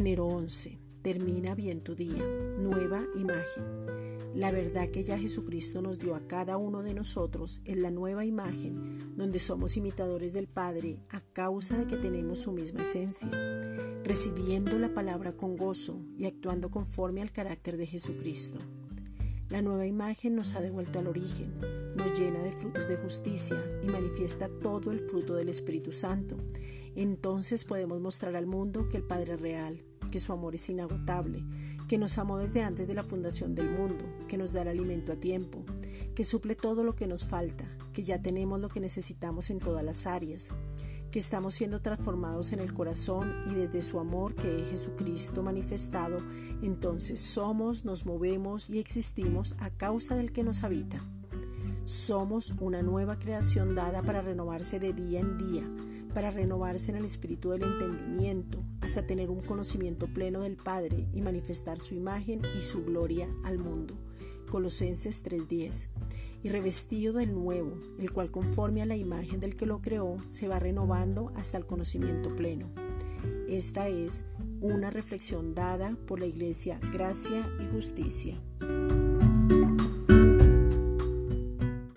Enero 11. Termina bien tu día. Nueva imagen. La verdad que ya Jesucristo nos dio a cada uno de nosotros es la nueva imagen, donde somos imitadores del Padre a causa de que tenemos su misma esencia, recibiendo la palabra con gozo y actuando conforme al carácter de Jesucristo. La nueva imagen nos ha devuelto al origen, nos llena de frutos de justicia y manifiesta todo el fruto del Espíritu Santo. Entonces podemos mostrar al mundo que el Padre es real, que su amor es inagotable, que nos amó desde antes de la fundación del mundo, que nos da el alimento a tiempo, que suple todo lo que nos falta, que ya tenemos lo que necesitamos en todas las áreas, que estamos siendo transformados en el corazón y desde su amor que es Jesucristo manifestado, entonces somos, nos movemos y existimos a causa del que nos habita. Somos una nueva creación dada para renovarse de día en día, para renovarse en el espíritu del entendimiento, hasta tener un conocimiento pleno del Padre y manifestar su imagen y su gloria al mundo. Colosenses 3:10. Y revestido del nuevo, el cual conforme a la imagen del que lo creó, se va renovando hasta el conocimiento pleno. Esta es una reflexión dada por la Iglesia Gracia y Justicia.